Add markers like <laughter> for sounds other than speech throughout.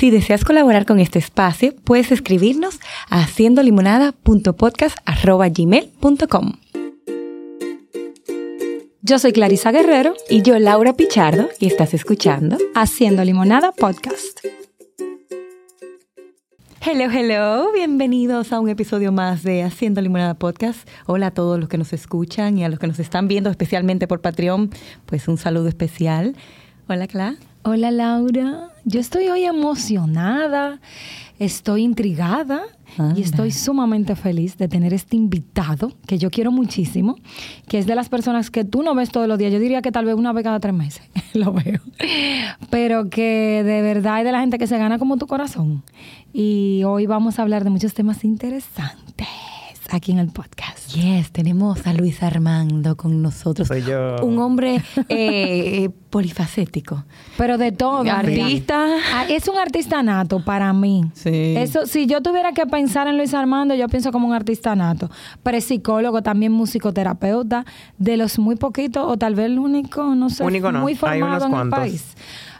Si deseas colaborar con este espacio, puedes escribirnos a haciendolimonada.podcast.gmail.com Yo soy Clarisa Guerrero y yo Laura Pichardo y estás escuchando Haciendo Limonada Podcast. Hello, hello, bienvenidos a un episodio más de Haciendo Limonada Podcast. Hola a todos los que nos escuchan y a los que nos están viendo especialmente por Patreon, pues un saludo especial. Hola, Cla. Hola, Laura. Yo estoy hoy emocionada, estoy intrigada y estoy sumamente feliz de tener este invitado que yo quiero muchísimo, que es de las personas que tú no ves todos los días. Yo diría que tal vez una vez cada tres meses <laughs> lo veo, pero que de verdad es de la gente que se gana como tu corazón y hoy vamos a hablar de muchos temas interesantes aquí en el podcast. Yes, tenemos a Luis Armando con nosotros. Soy yo. Un hombre eh, polifacético. Pero de todo. Artista. Ah, Es un artista nato para mí. Sí. Eso, si yo tuviera que pensar en Luis Armando, yo pienso como un artista nato. Pero es psicólogo, también musicoterapeuta, de los muy poquitos, o tal vez el único, no sé, Único no, muy hay formado unos en el país.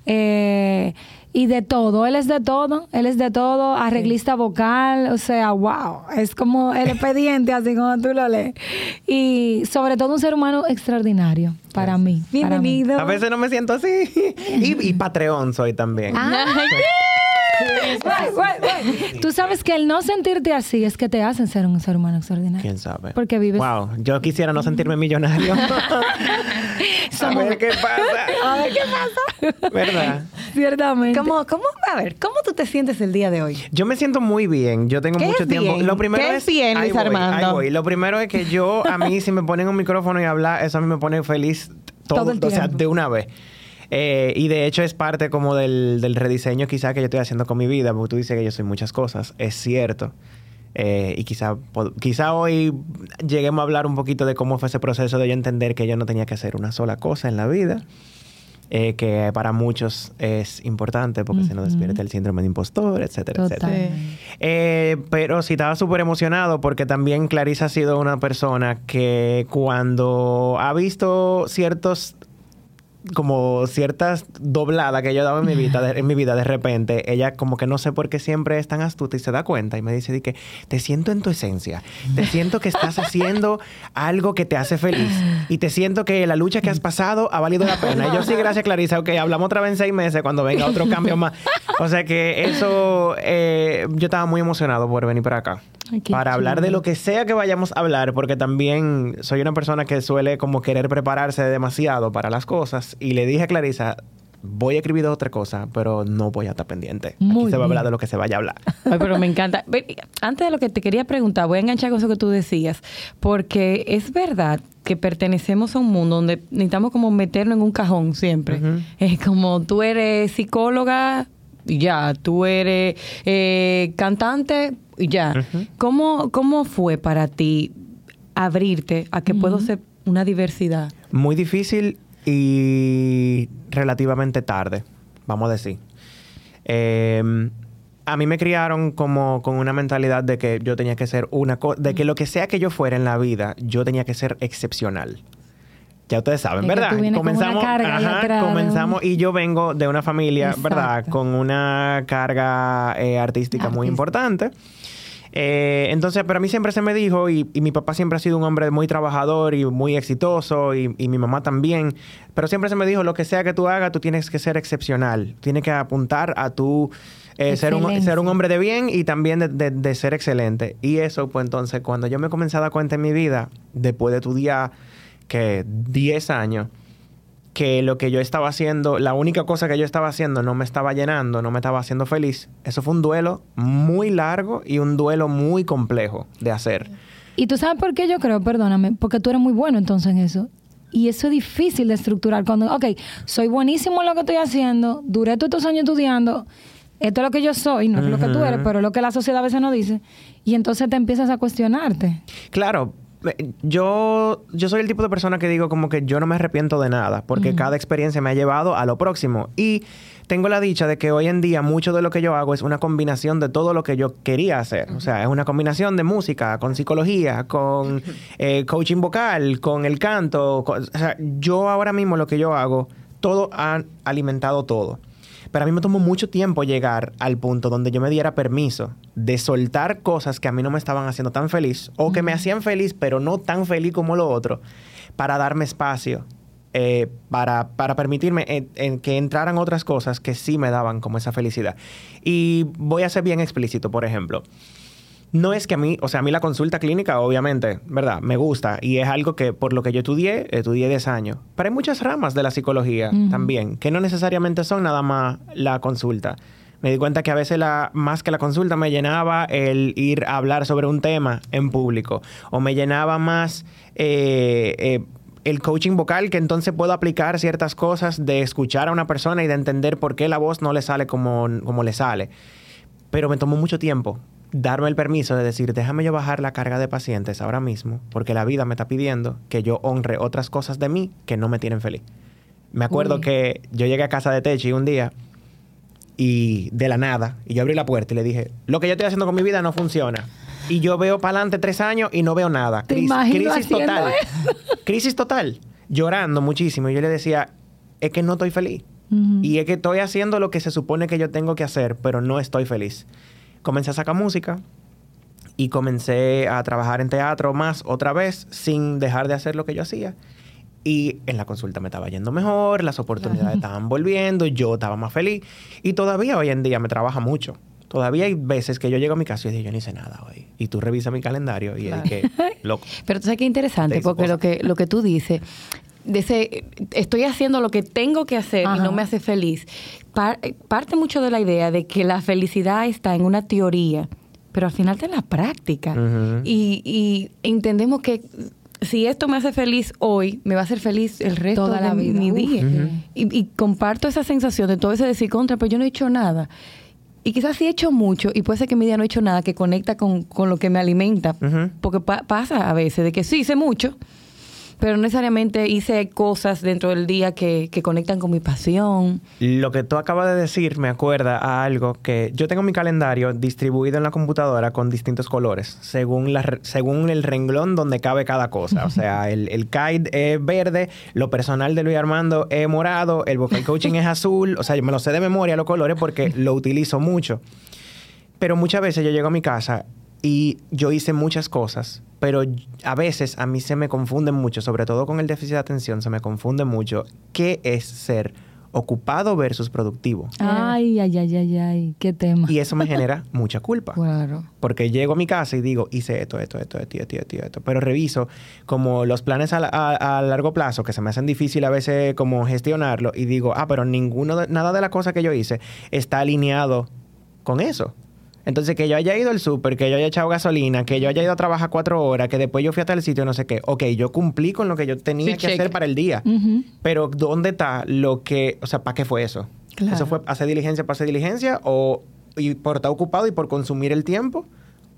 Eh, y de todo, él es de todo, él es de todo, arreglista vocal, o sea, wow, es como el <laughs> expediente, así como tú lo lees. Y sobre todo un ser humano extraordinario para mí. para mí. Bienvenido. A veces no me siento así. <laughs> Y, y Patreon soy también. Ah. Guay. Tú sabes que el no sentirte así es que te hacen ser un ser humano extraordinario. ¿Quién sabe? Porque vives. Wow, yo quisiera no sentirme millonario. <laughs> a ver qué pasa. A ver qué pasa. ¿Verdad? Ciertamente. ¿Cómo, cómo, a ver, ¿cómo tú te sientes el día de hoy? Yo me siento muy bien. Yo tengo ¿Qué mucho es tiempo. bien? Lo primero ¿Qué es bien, Luis voy, Armando? ahí voy. Lo primero es que yo, a mí, si me ponen un micrófono y hablar, eso a mí me pone feliz todo, Todo el o sea, tiempo. de una vez. Eh, y de hecho es parte como del, del rediseño quizá que yo estoy haciendo con mi vida, porque tú dices que yo soy muchas cosas. Es cierto. Eh, y quizá, quizá hoy lleguemos a hablar un poquito de cómo fue ese proceso de yo entender que yo no tenía que hacer una sola cosa en la vida. eh, que para muchos es importante porque se nos despierta el síndrome de impostor, etcétera, etcétera. Totalmente. Eh, pero sí estaba súper emocionado porque también Clarisa ha sido una persona que cuando ha visto ciertos como ciertas dobladas que yo dado en mi vida, de, en mi vida de repente, ella como que no sé por qué siempre es tan astuta y se da cuenta y me dice di que te siento en tu esencia, te siento que estás haciendo algo que te hace feliz y te siento que la lucha que has pasado ha valido la pena. Y yo sí, gracias Clarisa, ok, hablamos otra vez en seis meses cuando venga otro cambio más. O sea que eso, eh, yo estaba muy emocionado por venir para acá. Ay, para hablar de lo que sea que vayamos a hablar, porque también soy una persona que suele como querer prepararse demasiado para las cosas. Y le dije a Clarisa, voy a escribir otra cosa, pero no voy a estar pendiente. Muy Aquí se va a hablar de lo que se vaya a hablar. <laughs> Ay, pero me encanta. Antes de lo que te quería preguntar, voy a enganchar con eso que tú decías, porque es verdad que pertenecemos a un mundo donde necesitamos como meternos en un cajón siempre. Es como tú eres psicóloga y ya, tú eres eh, cantante y ya. ¿Cómo, ¿Cómo fue para ti abrirte a que puedo ser una diversidad? Muy difícil y relativamente tarde, vamos a decir. Eh, a mí me criaron como con una mentalidad de que yo tenía que ser una cosa, de que lo que sea que yo fuera en la vida, yo tenía que ser excepcional. Ya ustedes saben, Es que ¿verdad? tú vienes con una carga ahí atrás de comenzamos y yo vengo de una familia, ¿verdad? Con una carga eh, artística muy importante. Eh, entonces, pero a mí siempre se me dijo, y, y mi papá siempre ha sido un hombre muy trabajador y muy exitoso, y, y mi mamá también, pero siempre se me dijo, lo que sea que tú hagas, tú tienes que ser excepcional, tienes que apuntar a tu... eh, ser, un, ser un hombre de bien y también de, de- de ser excelente. Y eso, pues entonces, cuando yo me comencé a dar cuenta en mi vida, después de estudiar que 10 años, que lo que yo estaba haciendo, la única cosa que yo estaba haciendo no me estaba llenando, no me estaba haciendo feliz. Eso fue un duelo muy largo y un duelo muy complejo de hacer. Y tú sabes por qué yo creo, perdóname, porque tú eres muy bueno entonces en eso. Y eso es difícil de estructurar. Cuando, ok, soy buenísimo en lo que estoy haciendo, duré todos estos años estudiando, esto es lo que yo soy, no es lo que tú eres, pero es lo que la sociedad a veces no dice. Y entonces te empiezas a cuestionarte. Claro, yo, yo soy el tipo de persona que digo como que yo no me arrepiento de nada, porque cada experiencia me ha llevado a lo próximo. Y tengo la dicha de que hoy en día mucho de lo que yo hago es una combinación de todo lo que yo quería hacer. O sea, es una combinación de música, con psicología, con <laughs> eh, coaching vocal, con el canto. con- o sea, yo ahora mismo lo que yo hago, todo ha alimentado todo. Pero a mí me tomó mucho tiempo llegar al punto donde yo me diera permiso de soltar cosas que a mí no me estaban haciendo tan feliz o que me hacían feliz, pero no tan feliz como lo otro, para darme espacio, eh, para, para, permitirme en, en que entraran otras cosas que sí me daban como esa felicidad. Y voy a ser bien explícito, por ejemplo. No es que a mí, o sea, a mí la consulta clínica, obviamente, ¿verdad? Me gusta y es algo que por lo que yo estudié, estudié 10 años. Pero hay muchas ramas de la psicología también, que no necesariamente son nada más la consulta. Me di cuenta que a veces la, más que la consulta me llenaba el ir a hablar sobre un tema en público o me llenaba más eh, eh, el coaching vocal que entonces puedo aplicar ciertas cosas de escuchar a una persona y de entender por qué la voz no le sale como, como le sale. Pero me tomó mucho tiempo darme el permiso de decir, déjame yo bajar la carga de pacientes ahora mismo, porque la vida me está pidiendo que yo honre otras cosas de mí que no me tienen feliz. Me acuerdo Uy. que yo llegué a casa de Techi un día y de la nada, y yo abrí la puerta y le dije, lo que yo estoy haciendo con mi vida no funciona. Y yo veo para adelante tres años y no veo nada. Cris- crisis total. eso. crisis total. Llorando muchísimo. Y yo le decía, es que no estoy feliz. Y es que estoy haciendo lo que se supone que yo tengo que hacer, pero no estoy feliz. Comencé a sacar música y comencé a trabajar en teatro más otra vez sin dejar de hacer lo que yo hacía. Y en la consulta me estaba yendo mejor, las oportunidades estaban volviendo, yo estaba más feliz. Y todavía hoy en día me trabaja mucho. Todavía hay veces que yo llego a mi casa y digo, yo no hice nada hoy. Y tú revisas mi calendario y es que, <laughs> loco. Pero tú sabes qué interesante, porque lo que, lo que tú dices, de ese, estoy haciendo lo que tengo que hacer y no me hace feliz, par- parte mucho de la idea de que la felicidad está en una teoría, pero al final está en la práctica. Y, y entendemos que si esto me hace feliz hoy, me va a hacer feliz el resto Toda de la vida. mi día. Y, y comparto esa sensación de todo ese decir contra, pero yo no he hecho nada. Y quizás sí he hecho mucho y puede ser que mi día no he hecho nada que conecta con, con lo que me alimenta. Porque pa- pasa a veces de que sí hice mucho, pero no necesariamente hice cosas dentro del día que, que conectan con mi pasión. Lo que tú acabas de decir me acuerda a algo que yo tengo mi calendario distribuido en la computadora con distintos colores, según, la, según el renglón donde cabe cada cosa. O sea, <laughs> el, el kite es verde, lo personal de Luis Armando es morado, el vocal coaching es azul. O sea, yo me lo sé de memoria los colores porque lo utilizo mucho. Pero muchas veces yo llego a mi casa y yo hice muchas cosas, pero a veces a mí se me confunde mucho, sobre todo con el déficit de atención, se me confunde mucho qué es ser ocupado versus productivo. Ay, ay, ay, ay, ay, qué tema. Y eso me genera <laughs> mucha culpa. Claro. Porque llego a mi casa y digo, hice esto, esto, esto, esto, esto, esto, esto. Pero reviso como los planes a, la- a- a largo plazo, que se me hacen difícil a veces como gestionarlo, y digo, ah, pero ninguno de- nada de las cosas que yo hice está alineado con eso. Entonces, que yo haya ido al súper, que yo haya echado gasolina, que yo haya ido a trabajar cuatro horas, que después yo fui hasta el sitio, no sé qué. Ok, yo cumplí con lo que yo tenía Sí, que check. hacer para el día. Pero ¿dónde está lo que, o sea, para qué fue eso? Claro. ¿Eso fue hacer diligencia para hacer diligencia o y por estar ocupado y por consumir el tiempo?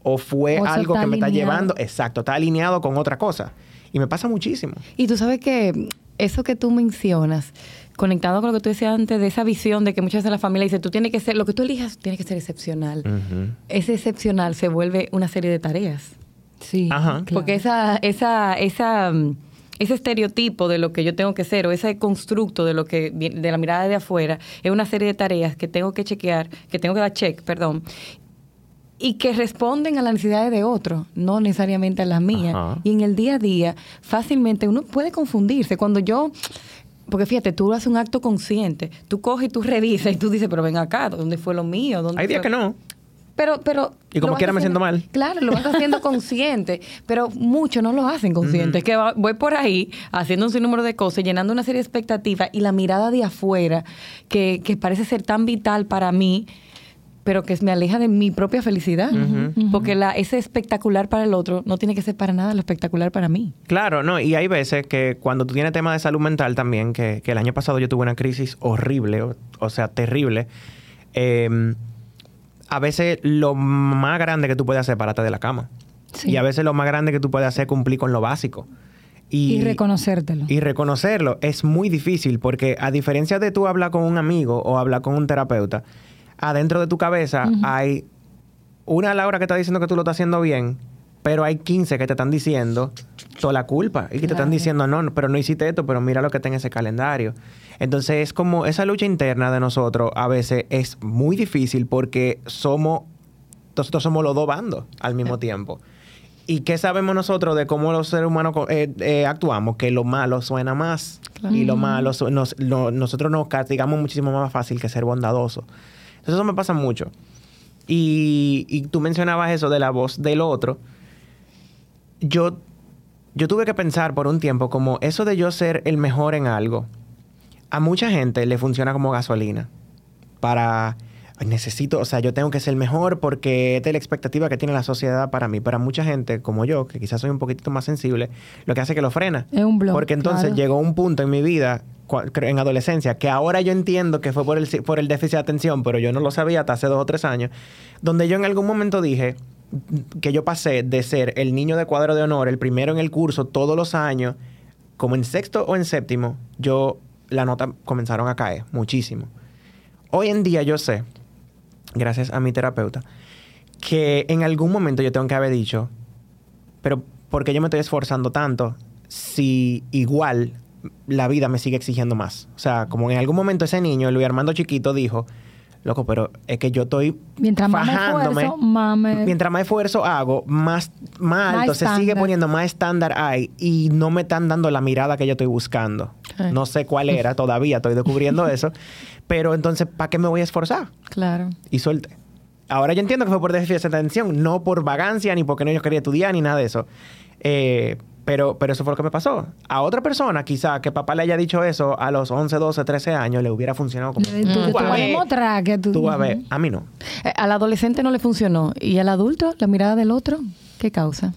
¿O fue O algo que me está llevando? Exacto, está alineado con otra cosa. Y me pasa muchísimo. Y tú sabes que eso que tú mencionas, conectado con lo que tú decías antes, de esa visión de que muchas veces la familia dice, tú tienes que ser, lo que tú elijas tiene que ser excepcional. Ujú. Ese excepcional se vuelve una serie de tareas. Sí. Ajá. claro. Porque esa, esa, esa, mm, ese estereotipo de lo que yo tengo que ser o ese constructo de lo que de la mirada de afuera es una serie de tareas que tengo que chequear, que tengo que dar check, perdón, y que responden a las necesidades de otro, no necesariamente a las mías. Ajá. Y en el día a día, fácilmente uno puede confundirse. Cuando yo, porque fíjate, tú haces un acto consciente, tú coges y tú revisas y tú dices, pero ven acá, ¿dónde fue lo mío? ¿Dónde Hay días fue?" que no. Pero, pero. Y como quiera me siento mal. Claro, lo vas haciendo <laughs> consciente, pero muchos no lo hacen consciente. Es que va- voy por ahí haciendo un sinnúmero de cosas, llenando una serie de expectativas y la mirada de afuera, que, que parece ser tan vital para mí, pero que me aleja de mi propia felicidad. Porque la, ese espectacular para el otro no tiene que ser para nada lo espectacular para mí. Claro, no, y hay veces que cuando tú tienes tema de salud mental también, que, que el año pasado yo tuve una crisis horrible, o, o sea, terrible, eh, a veces lo más grande que tú puedes hacer es pararte de la cama. Sí. Y a veces lo más grande que tú puedes hacer es cumplir con lo básico. Y, reconocértelo. Y reconocerlo es muy difícil porque a diferencia de tú hablar con un amigo o hablar con un terapeuta, adentro de tu cabeza hay una Laura que está diciendo que tú lo estás haciendo bien pero hay 15 que te están diciendo toda la culpa y que te están diciendo, no, no, pero no hiciste esto, pero mira lo que está en ese calendario. Entonces es como esa lucha interna de nosotros a veces es muy difícil porque somos, nosotros somos los dos bandos al mismo tiempo. ¿Y qué sabemos nosotros de cómo los seres humanos eh, eh, actuamos? Que lo malo suena más. Y lo malo, su- nos- lo- nosotros nos castigamos muchísimo más fácil que ser bondadosos. Entonces eso me pasa mucho. Y, y tú mencionabas eso de la voz del otro. Yo, yo tuve que pensar por un tiempo como eso de yo ser el mejor en algo. A mucha gente le funciona como gasolina. Para "Ay, necesito, o sea, yo tengo que ser el mejor porque esta es la expectativa que tiene la sociedad para mí. Para mucha gente como yo, que quizás soy un poquitito más sensible, lo que hace que lo frena. Es un blog, Porque entonces claro. llegó un punto en mi vida, en adolescencia, que ahora yo entiendo que fue por el, por el déficit de atención, pero yo no lo sabía hasta hace dos o tres años, donde yo en algún momento dije que yo pasé de ser el niño de cuadro de honor, el primero en el curso todos los años, como en sexto o en séptimo, yo la nota comenzaron a caer muchísimo. Hoy en día yo sé, gracias a mi terapeuta, que en algún momento yo tengo que haber dicho, pero ¿por qué yo me estoy esforzando tanto si igual la vida me sigue exigiendo más? O sea, como en algún momento ese niño, Luis Armando chiquito, dijo, loco, pero es que yo estoy Mientras más fajándome, esfuerzo, mientras más esfuerzo hago, más, más alto se sigue poniendo, más estándar hay y no me están dando la mirada que yo estoy buscando. No sé cuál era, <laughs> todavía estoy descubriendo eso, pero entonces, ¿para qué me voy a esforzar? Claro. y suelte. Ahora yo entiendo que fue por déficit de atención, no por vagancia, ni porque no yo quería estudiar, ni nada de eso. Eh, pero, pero eso fue lo que me pasó. A otra persona, quizá, que papá le haya dicho eso a los 11, 12, 13 años, le hubiera funcionado como... Tú, tú "Tú vas a a ver, demostrar que tú... tú a ver". A mí no. Eh, Al adolescente no le funcionó. ¿Y al adulto? ¿La mirada del otro? ¿Qué causa?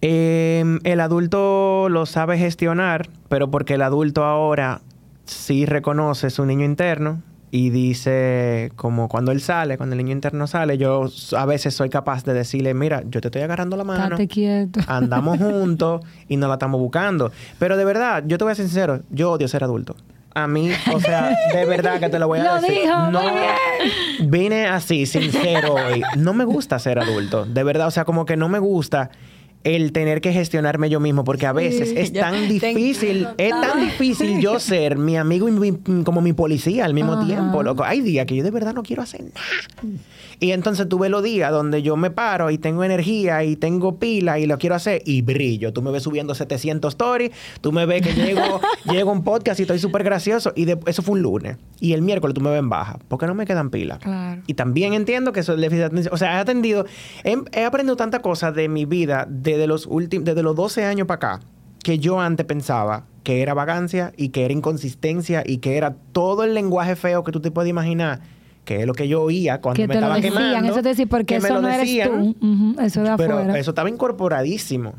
Eh, el adulto lo sabe gestionar, pero porque el adulto ahora sí reconoce su niño interno y dice, como cuando él sale, cuando el niño interno sale, yo a veces soy capaz de decirle, mira, yo te estoy agarrando la mano, <laughs> andamos juntos y no la estamos buscando. Pero de verdad, yo te voy a ser sincero, yo odio ser adulto. A mí, o sea, de <laughs> verdad que te lo voy a Lo decir. dijo, no, vine así, sincero hoy. No me gusta ser adulto. De verdad, o sea, como que no me gusta el tener que gestionarme yo mismo, porque a veces es tan difícil, es tan difícil yo <laughs> ser mi amigo y mi- como mi policía al mismo Ajá. tiempo, loco. Hay días que yo de verdad no quiero hacer nada. Y entonces tuve los días donde yo me paro y tengo energía y tengo pila y lo quiero hacer y brillo. Tú me ves subiendo 700 stories, tú me ves que llego, <laughs> llego a un podcast y estoy súper gracioso. Y de- eso fue un lunes. Y el miércoles tú me ves en baja. porque no me quedan pilas? Claro. Y también entiendo que eso es déficit de atención. O sea, he atendido, he, he aprendido tantas cosas de mi vida desde los últimos, desde los 12 años para acá, que yo antes pensaba que era vagancia y que era inconsistencia y que era todo el lenguaje feo que tú te puedes imaginar, que es lo que yo oía cuando que me estaba decían. quemando. Eso te decía, porque eso no eres decían, tú. Ujú, eso de Pero afuera. eso estaba incorporadísimo.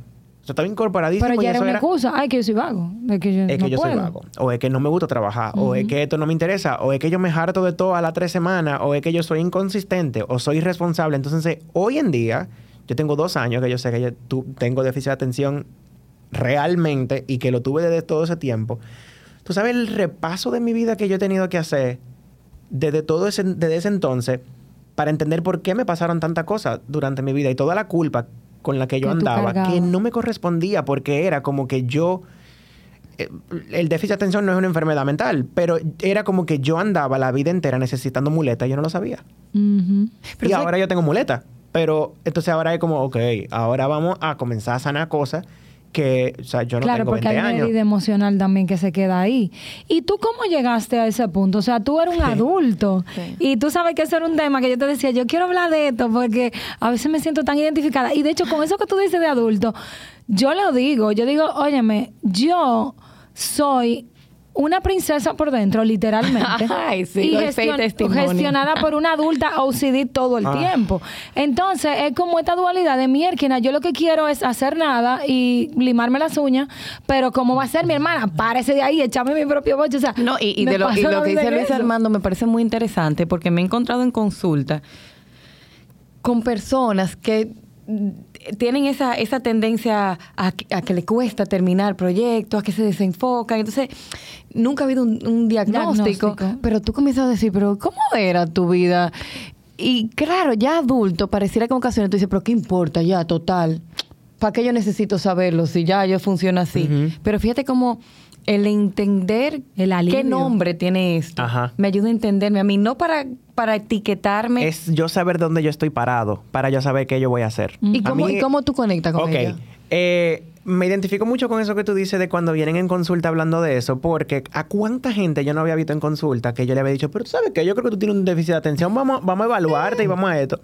Eso estaba incorporadísimo. Pero ya era una era- excusa. Ay, que yo soy vago. Es que yo, es que no yo soy puedo. vago, o es que no me gusta trabajar, o es que esto no me interesa, o es que yo me harto de todo a las tres semanas, o es que yo soy inconsistente, o soy irresponsable. Entonces, hoy en día, yo tengo dos años que yo sé que yo tu- tengo déficit de atención realmente y que lo tuve desde todo ese tiempo. Tú sabes el repaso de mi vida que yo he tenido que hacer desde todo ese, desde ese entonces para entender por qué me pasaron tantas cosas durante mi vida y toda la culpa con la que yo Que andaba, que no me correspondía porque era como que yo eh, el déficit de atención no es una enfermedad mental, pero era como que yo andaba la vida entera necesitando muletas y yo no lo sabía. Pero y ahora yo tengo muletas. Pero entonces ahora es como, ok, ahora vamos a comenzar a sanar cosas que, o sea, yo no claro, tengo porque 20 hay una años. herida emocional también que se queda ahí. ¿Y tú cómo llegaste a ese punto? O sea, tú eres un adulto Sí. y tú sabes que eso era un tema que yo te decía, yo quiero hablar de esto porque a veces me siento tan identificada. Y de hecho, con eso que tú dices de adulto, yo lo digo, yo digo, óyeme, yo soy una princesa por dentro, literalmente. <laughs> Ay, sí, y gestion- gestionada por una adulta OCD todo el Ah. tiempo. Entonces, es como esta dualidad de mierda. Yo lo que quiero es hacer nada y limarme las uñas, pero ¿cómo va a ser mi hermana? Párese de ahí, échame mi propio boche. O sea, No, y, de lo, y que dice Luis. Armando me parece muy interesante porque me he encontrado en consulta con personas que tienen esa, esa tendencia a, que- a que le cuesta terminar proyectos, a que se desenfocan. Entonces, nunca ha habido un, un diagnóstico, Diagnóstico. pero tú comienzas a decir, pero ¿cómo era tu vida? y claro, ya adulto, pareciera que en ocasiones tú dices, pero ¿qué importa ya, total? ¿Para qué yo necesito saberlo si ya yo funciona así? Pero fíjate cómo el entender El alivio. qué nombre tiene esto Ajá. me ayuda a entenderme a mí, no para, para etiquetarme. Es yo saber dónde yo estoy parado para yo saber qué yo voy a hacer. ¿Y A cómo, mí- ¿Y cómo tú conectas con Ok. ella? Eh, me identifico mucho con eso que tú dices de cuando vienen en consulta hablando de eso, porque a cuánta gente yo no había visto en consulta que yo le había dicho, pero tú sabes que yo creo que tú tienes un déficit de atención, vamos, vamos a evaluarte y vamos a esto.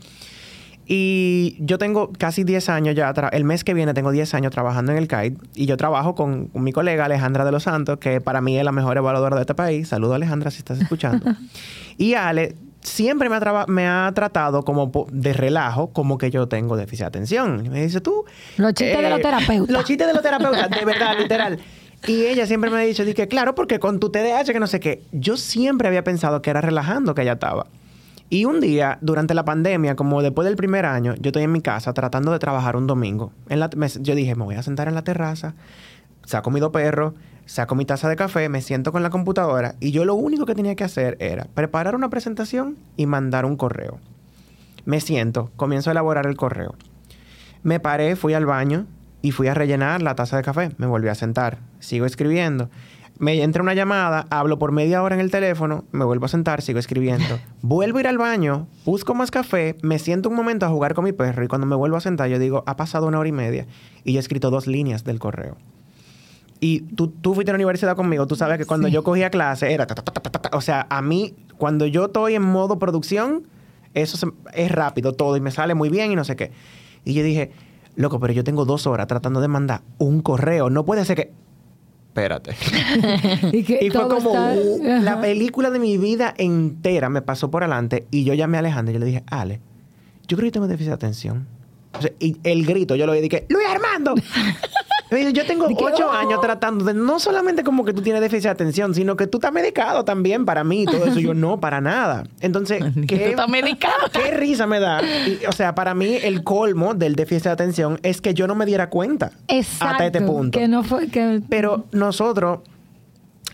Y yo tengo casi 10 años ya, el mes que viene tengo 10 años trabajando en el CAID y yo trabajo con, con mi colega Alejandra de los Santos, que para mí es la mejor evaluadora de este país. Saludo Alejandra si estás escuchando. <laughs> y Ale siempre me ha, traba- me ha tratado como de relajo, como que yo tengo déficit de atención. Y me dice tú... eh, Los chistes de los terapeutas. Los chistes de los terapeutas, de verdad, <laughs> literal. Y ella siempre me ha dicho, que claro, porque con tu TDAH, que no sé qué, yo siempre había pensado que era relajando que ella estaba. Y un día, durante la pandemia, como después del primer año, yo estoy en mi casa tratando de trabajar un domingo. En la- me- yo dije, me voy a sentar en la terraza, saco mi dos perros, saco mi taza de café, me siento con la computadora y yo lo único que tenía que hacer era preparar una presentación y mandar un correo. Me siento, comienzo a elaborar el correo. Me paré, fui al baño y fui a rellenar la taza de café. Me volví a sentar, sigo escribiendo. Me entra una llamada, hablo por media hora en el teléfono, me vuelvo a sentar, sigo escribiendo. <laughs> Vuelvo a ir al baño, busco más café, me siento un momento a jugar con mi perro y cuando me vuelvo a sentar yo digo, ha pasado una hora y media y yo he escrito dos líneas del correo. Y tú, tú fuiste a la universidad conmigo, tú sabes que cuando yo cogía clase era... ta, ta, ta. O sea, a mí, cuando yo estoy en modo producción, eso se- es rápido todo y me sale muy bien y no sé qué. Y yo dije, loco, pero yo tengo dos horas tratando de mandar un correo. No puede ser que... Espérate. <laughs> Y, que Y fue como está- uh, la película de mi vida entera me pasó por adelante y yo llamé a Alejandro y yo le dije, Ale, yo creo que tengo déficit de atención. O sea, y el grito, yo lo oí, dije, Luis Armando. <laughs> Yo tengo ocho "Oh". años tratando de, no solamente como que tú tienes déficit de atención, sino que tú estás medicado también para mí y todo eso. Yo no, para nada. Entonces, Que tú estás medicado. qué risa me da. Y, o sea, para mí el colmo del déficit de atención es que yo no me diera cuenta Exacto. hasta este punto. Que no fue que Pero nosotros,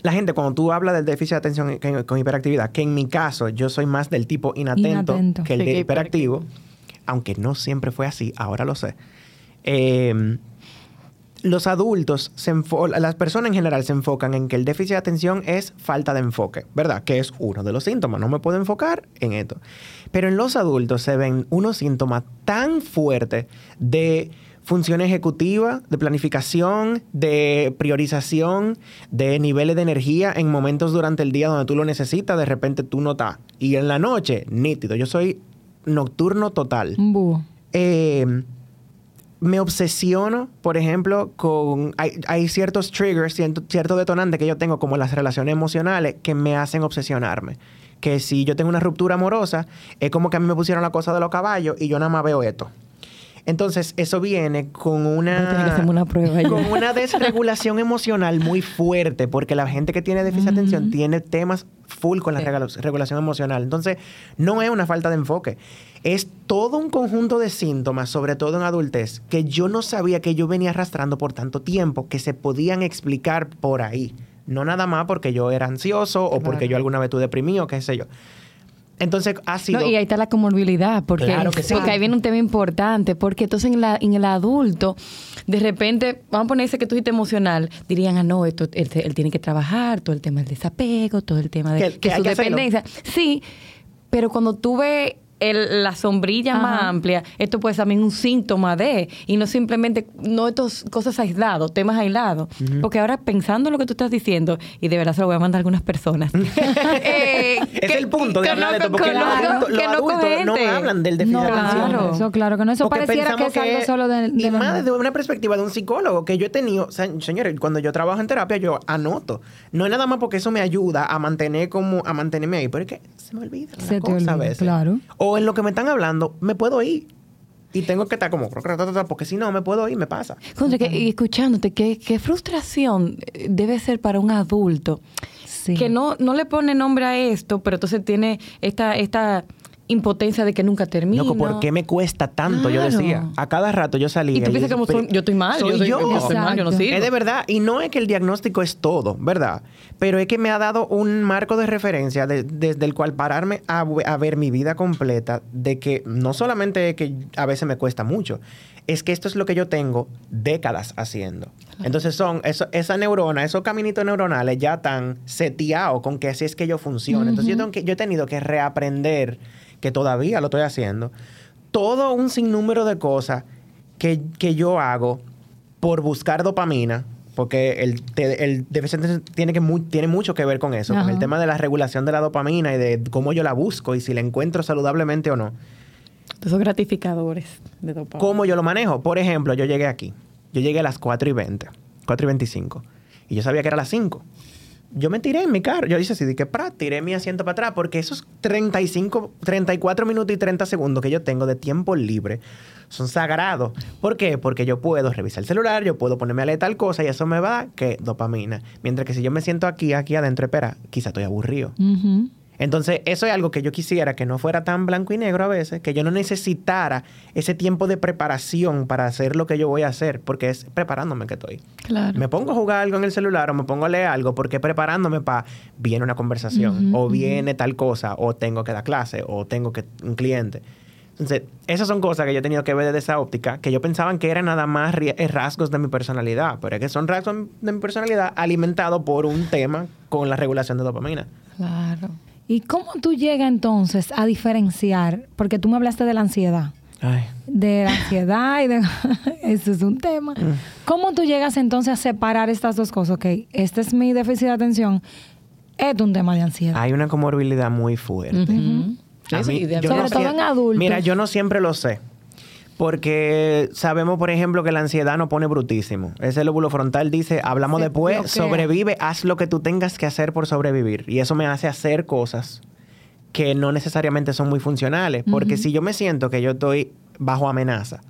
la gente, cuando tú hablas del déficit de atención con hiperactividad, que en mi caso yo soy más del tipo inatento, Inatento. que el Sí, de hiperactivo, aunque no siempre fue así, ahora lo sé. Eh, los adultos, se las personas en general se enfocan en que el déficit de atención es falta de enfoque, ¿verdad? Que es uno de los síntomas. No me puedo enfocar en esto. Pero en los adultos se ven unos síntomas tan fuertes de función ejecutiva, de planificación, de priorización, de niveles de energía en momentos durante el día donde tú lo necesitas, de repente tú no estás. Y en la noche, nítido. Yo soy nocturno total. Eh, me obsesiono, por ejemplo, con... Hay, hay ciertos triggers, cierto, cierto detonante que yo tengo, como las relaciones emocionales, que me hacen obsesionarme. Que si yo tengo una ruptura amorosa, es como que a mí me pusieron la cosa de los caballos y yo nada más veo esto. Entonces, eso viene con una... Prueba. Con una desregulación emocional muy fuerte, porque la gente que tiene déficit de atención tiene temas full con la Sí. regulación emocional. Entonces, no es una falta de enfoque. Es todo un conjunto de síntomas, sobre todo en adultez, que yo no sabía que yo venía arrastrando por tanto tiempo, que se podían explicar por ahí. No nada más porque yo era ansioso o porque yo alguna vez estuve deprimido, qué sé yo. Entonces, ha sido... No, y ahí está la comorbilidad, porque, Claro que sí. porque ahí viene un tema importante, porque entonces en, la, en el adulto, de repente, vamos a ponerse que tú dijiste emocional, dirían, ah, no, esto, él, él tiene que trabajar, todo el tema del desapego, todo el tema de, Que- que su hacerlo. dependencia. Sí, pero cuando tú ves el- la sombrilla más amplia, esto puede ser también un síntoma de, y no simplemente, no estas cosas aislados, temas aislados. Porque ahora pensando en lo que tú estás diciendo, y de verdad se lo voy a mandar a algunas personas. <laughs> <laughs> eh, es el punto de que hablar de no- esto, porque que los que no adultos no comente. hablan del déficit No, de atención. claro. Eso claro, que no. Eso Porque pareciera que es algo solo de, de y más desde una perspectiva de un psicólogo que yo he tenido, o sea, señores, cuando yo trabajo en terapia yo anoto. No es nada más porque eso me ayuda a mantener como a mantenerme ahí, pero es que se me olvida Se te olvida, a veces. claro. O en lo que me están hablando me puedo ir y tengo que estar como porque si no me puedo ir me pasa. Contra, que- y escuchándote, qué, qué frustración eh, debe ser para un adulto Sí. que no, no le pone nombre a esto, pero entonces tiene esta, esta impotencia de que nunca termino. Loco, ¿por qué me cuesta tanto? Yo decía. A cada rato yo salía. Y tú piensas yo- como soy- yo estoy mal, Soy yo soy- yo. yo estoy mal, yo no sirvo. Es de verdad. Y no es que el diagnóstico es todo, ¿verdad? Pero es que me ha dado un marco de referencia de- desde el cual pararme a, a ver mi vida completa de que no solamente es que a veces me cuesta mucho, es que esto es lo que yo tengo décadas haciendo. Entonces son eso, esa neurona, esos caminitos neuronales ya están seteados con que así es que yo funciono. Entonces yo, tengo que, yo he tenido que reaprender, que todavía lo estoy haciendo, todo un sinnúmero de cosas que, que yo hago por buscar dopamina, porque el, te- el déficit de atención tiene, que mu- tiene mucho que ver con eso, con el tema de la regulación de la dopamina y de cómo yo la busco y si la encuentro saludablemente o no. Esos gratificadores de dopamina. ¿Cómo yo lo manejo? Por ejemplo, yo llegué aquí. Yo llegué a las 4 y 20, 4 y 25. Y yo sabía que era las 5. Yo me tiré en mi carro. Yo hice así, de que pra, tiré mi asiento para atrás porque esos 35, 34 minutos y 30 segundos que yo tengo de tiempo libre son sagrados. ¿Por qué? Porque yo puedo revisar el celular, yo puedo ponerme a leer tal cosa y eso me va que dopamina. Mientras que si yo me siento aquí, aquí adentro, espera, quizá estoy aburrido. Entonces, eso es algo que yo quisiera que no fuera tan blanco y negro a veces, que yo no necesitara ese tiempo de preparación para hacer lo que yo voy a hacer, porque es preparándome que estoy. Claro. Me pongo a jugar algo en el celular o me pongo a leer algo porque preparándome para viene una conversación o viene tal cosa o tengo que dar clase o tengo que un cliente. Entonces, esas son cosas que yo he tenido que ver desde esa óptica, que yo pensaba que eran nada más eh, rasgos de mi personalidad, pero es que son rasgos de mi personalidad alimentados por un tema con la regulación de dopamina. Claro. ¿Y cómo tú llegas entonces a diferenciar? Porque tú me hablaste de la ansiedad. Ay. De la ansiedad y de... <laughs> Eso es un tema. Mm. ¿Cómo tú llegas entonces a separar estas dos cosas? Ok, este es mi déficit de atención. Esto es un tema de ansiedad. Hay una comorbilidad muy fuerte. Sí, mí- sí, de- yo Sobre no todo en adultos. Mira, yo no siempre lo sé. Porque sabemos, por ejemplo, que la ansiedad nos pone brutísimo. Ese lóbulo frontal dice, hablamos Se después, bloquea. sobrevive, haz lo que tú tengas que hacer por sobrevivir. Y eso me hace hacer cosas que no necesariamente son muy funcionales. Porque si yo me siento que yo estoy bajo amenaza,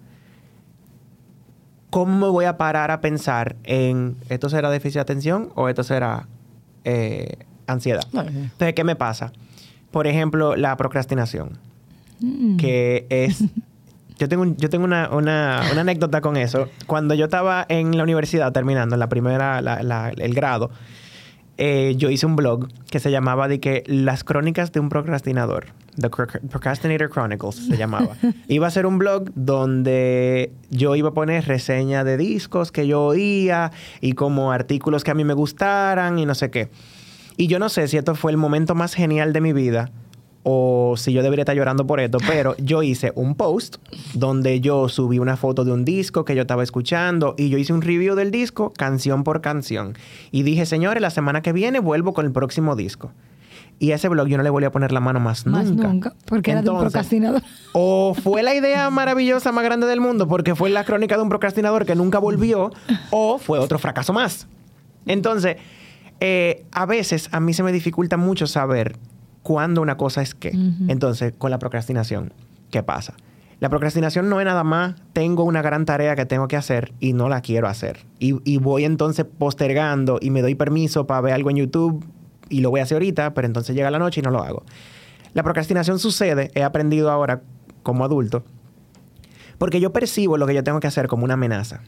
¿cómo me voy a parar a pensar en esto será déficit de atención o esto será eh, ansiedad? Entonces, ¿qué me pasa? Por ejemplo, la procrastinación, Mm. que es... <laughs> Yo tengo, un- yo tengo una, una- una anécdota con eso. Cuando yo estaba en la universidad terminando la primera, la- la- el grado, eh, yo hice un blog que se llamaba de que Las crónicas de un procrastinador. The Procrastinator Chronicles se llamaba. <laughs> iba a ser un blog donde yo iba a poner reseña de discos que yo oía y como artículos que a mí me gustaran y no sé qué. Y yo no sé si esto fue el momento más genial de mi vida o si yo debería estar llorando por esto, pero yo hice un post donde yo subí una foto de un disco que yo estaba escuchando y yo hice un review del disco canción por canción. Y dije, señores, la semana que viene vuelvo con el próximo disco. Y a ese blog yo no le volví a poner la mano más, Más nunca. nunca. porque era de un procrastinador. o fue la idea maravillosa más grande del mundo porque fue la crónica de un procrastinador que nunca volvió, o fue otro fracaso más. Entonces, eh, a veces a mí se me dificulta mucho saber cuándo una cosa es qué. Entonces, con la procrastinación, ¿qué pasa? La procrastinación no es nada más, tengo una gran tarea que tengo que hacer y no la quiero hacer. Y, y voy entonces postergando y me doy permiso para ver algo en YouTube y lo voy a hacer ahorita, pero entonces llega la noche y no lo hago. La procrastinación sucede, he aprendido ahora como adulto, porque yo percibo lo que yo tengo que hacer como una amenaza.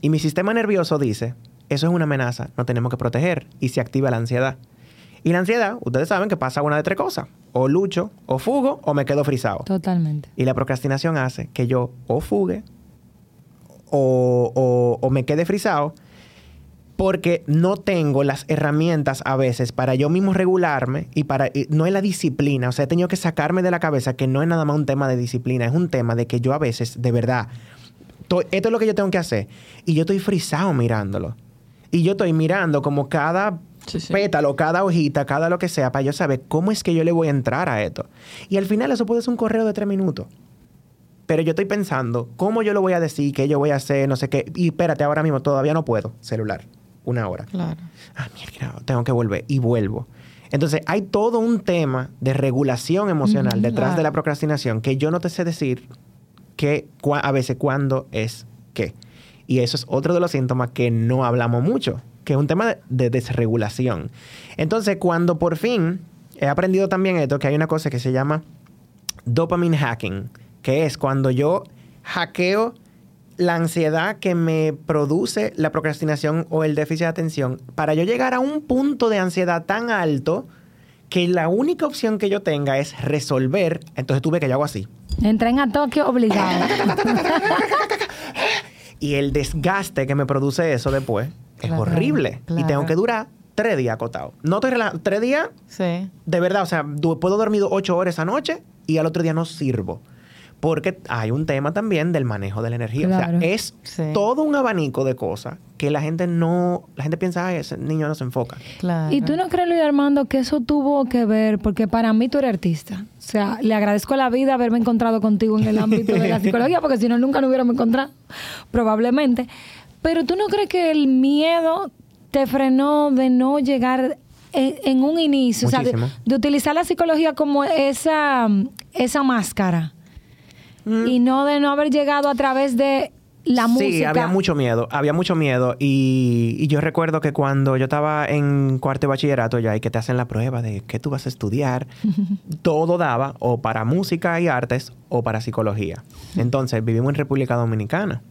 Y mi sistema nervioso dice, eso es una amenaza, no tenemos que proteger. Y se activa la ansiedad. Y la ansiedad, ustedes saben que pasa una de tres cosas. O lucho, o fugo, o me quedo frisado. Totalmente. Y la procrastinación hace que yo o fugue, o, o- o me quede frisado, porque no tengo las herramientas a veces para yo mismo regularme y para y no es la disciplina, o sea, he tenido que sacarme de la cabeza que no es nada más un tema de disciplina, es un tema de que yo a veces, de verdad, to- esto es lo que yo tengo que hacer y yo estoy frisado mirándolo. Y yo estoy mirando como cada Sí, sí. pétalo, cada hojita, cada lo que sea, para yo saber cómo es que yo le voy a entrar a esto. Y al final eso puede ser un correo de tres minutos. Pero yo estoy pensando, ¿cómo yo lo voy a decir? ¿Qué yo voy a hacer? No sé qué. Y espérate, ahora mismo todavía no puedo. Celular. Una hora. Claro. Ah, mierda, tengo que volver. Y vuelvo. Entonces, hay todo un tema de regulación emocional detrás claro. de la procrastinación que yo no te sé decir que a veces cuándo es qué. Y eso es otro de los síntomas que no hablamos mucho, que es un tema de, de desregulación. Entonces, cuando por fin he aprendido también esto, que hay una cosa que se llama dopamine hacking, que es cuando yo hackeo la ansiedad que me produce la procrastinación o el déficit de atención para yo llegar a un punto de ansiedad tan alto que la única opción que yo tenga es resolver, entonces tuve que yo hago así. Entren a Tokio obligado. <laughs> Y el desgaste que me produce eso después es Claro, horrible. Y tengo que durar tres días acotado. No estoy rela- tres días, Sí. de verdad, o sea, puedo dormir ocho horas esa noche y al otro día no sirvo. Porque hay un tema también del manejo de la energía. Claro. O sea, es Sí. todo un abanico de cosas que la gente no, la gente piensa, ay, ese niño no se enfoca. Claro. ¿Y tú no crees, Luis Armando, que eso tuvo que ver? Porque para mí tú eres artista. O sea, le agradezco a la vida haberme encontrado contigo en el ámbito de la <laughs> psicología, porque si no, nunca nos hubiéramos encontrado, probablemente. Pero tú no crees que el miedo te frenó de no llegar en, en un inicio, o sea, de, de utilizar la psicología como esa, esa máscara y no de no haber llegado a través de la música. Sí, había mucho miedo, había mucho miedo. Y, y yo recuerdo que cuando yo estaba en cuarto de bachillerato ya y que te hacen la prueba de qué tú vas a estudiar, <laughs> todo daba o para música y artes o para psicología. Entonces vivimos en República Dominicana.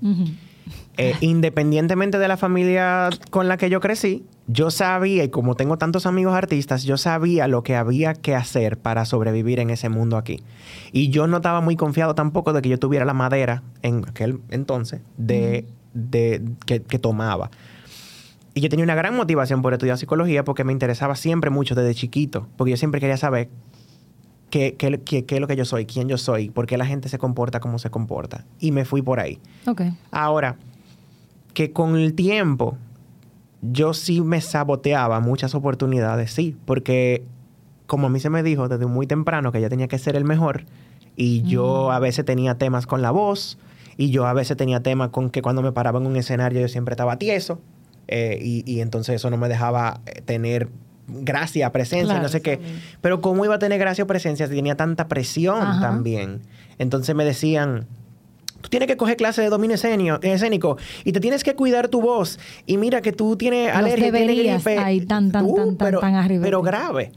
Eh, independientemente de la familia con la que yo crecí, yo sabía, y como tengo tantos amigos artistas, yo sabía lo que había que hacer para sobrevivir en ese mundo aquí. Y yo no estaba muy confiado tampoco de que yo tuviera la madera en aquel entonces de, de- que, que tomaba. Y yo tenía una gran motivación por estudiar psicología porque me interesaba siempre mucho desde chiquito, porque yo siempre quería saber qué, qué- qué- qué es lo que yo soy, quién yo soy, por qué la gente se comporta como se comporta. Y me fui por ahí. Ok. Ahora, que con el tiempo yo sí me saboteaba muchas oportunidades, sí, porque como a mí se me dijo desde muy temprano que yo tenía que ser el mejor y yo a veces tenía temas con la voz y yo a veces tenía temas con que cuando me paraba en un escenario yo siempre estaba tieso eh, y, y entonces eso no me dejaba eh, tener gracia, presencia, Claro, no sé qué. Pero cómo iba a tener gracia o presencia si tenía tanta presión Ajá. también. Entonces me decían, tú tienes que coger clase de dominio escenio- escénico y te tienes que cuidar tu voz. Y mira que tú tienes Los alergia, tienes gripe. ahí tan, tan, tan, tan, pero, tan arriba Pero grave.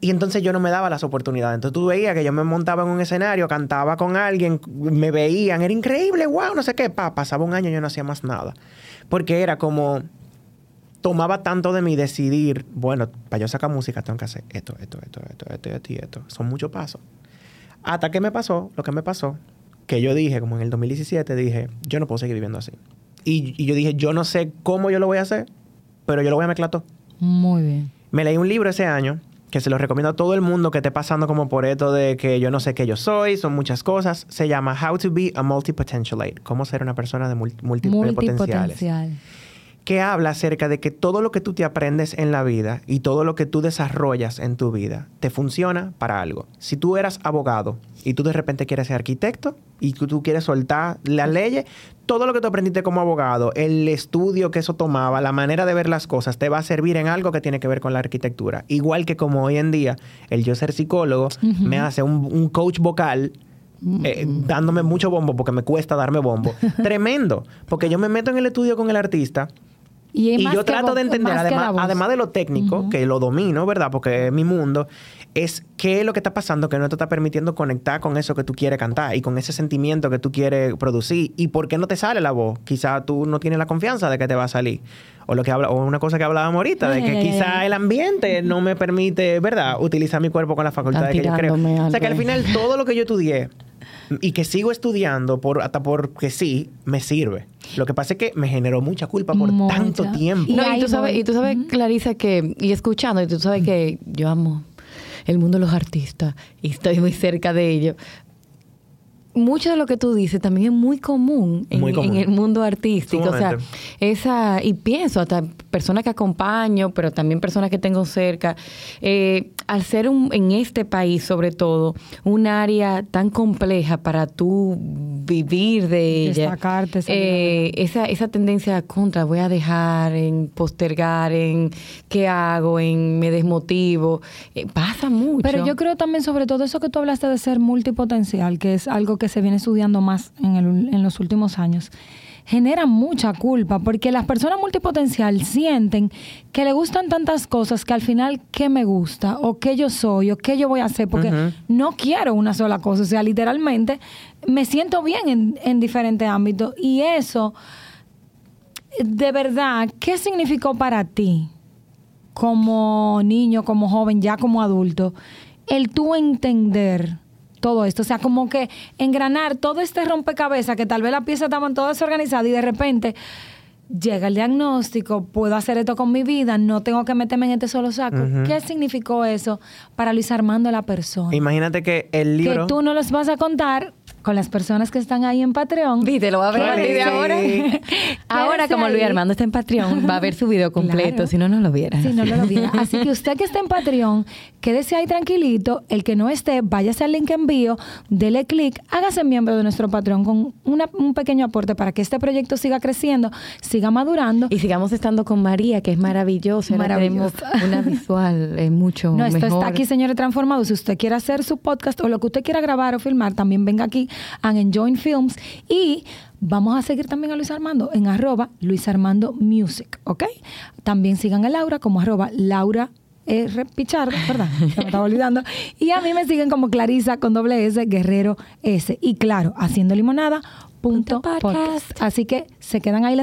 Y entonces yo no me daba las oportunidades. Entonces tú veías que yo me montaba en un escenario, cantaba con alguien, me veían, era increíble, wow, no sé qué. Pa, pasaba un año y yo no hacía más nada. Porque era como, tomaba tanto de mí decidir, bueno, para yo sacar música tengo que hacer esto, esto, esto, esto, esto, esto y esto. Son muchos pasos. Hasta que me pasó, lo que me pasó, que yo dije, como en el 2017, dije, yo no puedo seguir viviendo así. Y, y yo dije, yo no sé cómo yo lo voy a hacer, pero yo lo voy a mezclar todo. Muy bien. Me leí un libro ese año que se lo recomiendo a todo el mundo que esté pasando como por esto de que yo no sé qué yo soy, son muchas cosas. Se llama How to be a Multipotentialite, cómo ser una persona de mul- múltiples potenciales Multipotencial. Que habla acerca de que todo lo que tú te aprendes en la vida y todo lo que tú desarrollas en tu vida te funciona para algo. Si tú eras abogado y tú de repente quieres ser arquitecto y tú, quieres soltar las leyes, todo lo que tú aprendiste como abogado, el estudio que eso tomaba, la manera de ver las cosas, te va a servir en algo que tiene que ver con la arquitectura. Igual que como hoy en día el yo ser psicólogo me hace un, un coach vocal eh, dándome mucho bombo porque me cuesta darme bombo. <laughs> Tremendo. Porque yo me meto en el estudio con el artista Y, yo trato de entender, además, además de lo técnico, que lo domino, ¿verdad? Porque es mi mundo, es qué es lo que está pasando que no te está permitiendo conectar con eso que tú quieres cantar y con ese sentimiento que tú quieres producir. ¿Y por qué no te sale la voz? Quizá tú no tienes la confianza de que te va a salir. O lo que habla, o una cosa que hablábamos ahorita, de que quizá el ambiente no me permite, ¿verdad? Utilizar mi cuerpo con la facultad Están que yo creo. O sea que al final todo lo que yo estudié y que sigo estudiando por hasta porque sí me sirve. Lo que pasa es que me generó mucha culpa por Mucha. tanto tiempo. Y No, y tú sabes, y tú sabes Clarisa, que, y escuchando, y tú sabes que yo amo el mundo de los artistas y estoy muy cerca de ello. Mucho de lo que tú dices también es muy común en, Muy común. en el mundo artístico. O sea, esa, y pienso, hasta personas que acompaño, pero también personas que tengo cerca, eh, al ser un, en este país, sobre todo, un área tan compleja para tú vivir de ella. Destacarte, Eh, esa, esa tendencia contra, voy a dejar, en postergar, en qué hago, en me desmotivo, eh, pasa mucho. Pero yo creo también sobre todo eso que tú hablaste de ser multipotencial, que es algo que se viene estudiando más en, el- en los últimos años, genera mucha culpa porque las personas multipotencial sienten que le gustan tantas cosas que al final qué me gusta o qué yo soy o qué yo voy a hacer porque no quiero una sola cosa, o sea, literalmente me siento bien en, en diferentes ámbitos y eso, de verdad, ¿qué significó para ti? como niño, como joven, ya como adulto, el tú entender todo esto, o sea, como que engranar todo este rompecabezas que tal vez las piezas estaban todas organizadas y de repente llega el diagnóstico, puedo hacer esto con mi vida, no tengo que meterme en este solo saco. ¿Qué significó eso para Luis Armando la persona? Imagínate que el libro... Que tú no los vas a contar con las personas que están ahí en Patreon. Viste, lo va a ver a de ahora. <laughs> ahora, como Luis. Armando está en Patreon, va a ver su video completo, Claro. si no, no lo viera. Si no, no lo viera. <laughs> Así que usted que está en Patreon, quédese ahí tranquilito. El que no esté, váyase al link envío, dele clic, hágase miembro de nuestro Patreon con una- un pequeño aporte para que este proyecto siga creciendo, siga madurando. Y sigamos estando con María, que es maravillosa. Maravillosa. una visual eh, mucho No, esto mejor. está aquí, señores transformados. Si usted quiere hacer su podcast o lo que usted quiera grabar o filmar, también venga aquí a Enjoy Films. Y vamos a seguir también a Luis Armando en arroba Luis Armando Music, ¿ok? También sigan a Laura como arroba Laura R. Pichardo, ¿verdad? Se me estaba <laughs> olvidando. Y a mí me siguen como Clarisa con doble S, Guerrero S. Y claro, haciendo limonada. Punto podcast. Así que se quedan ahí las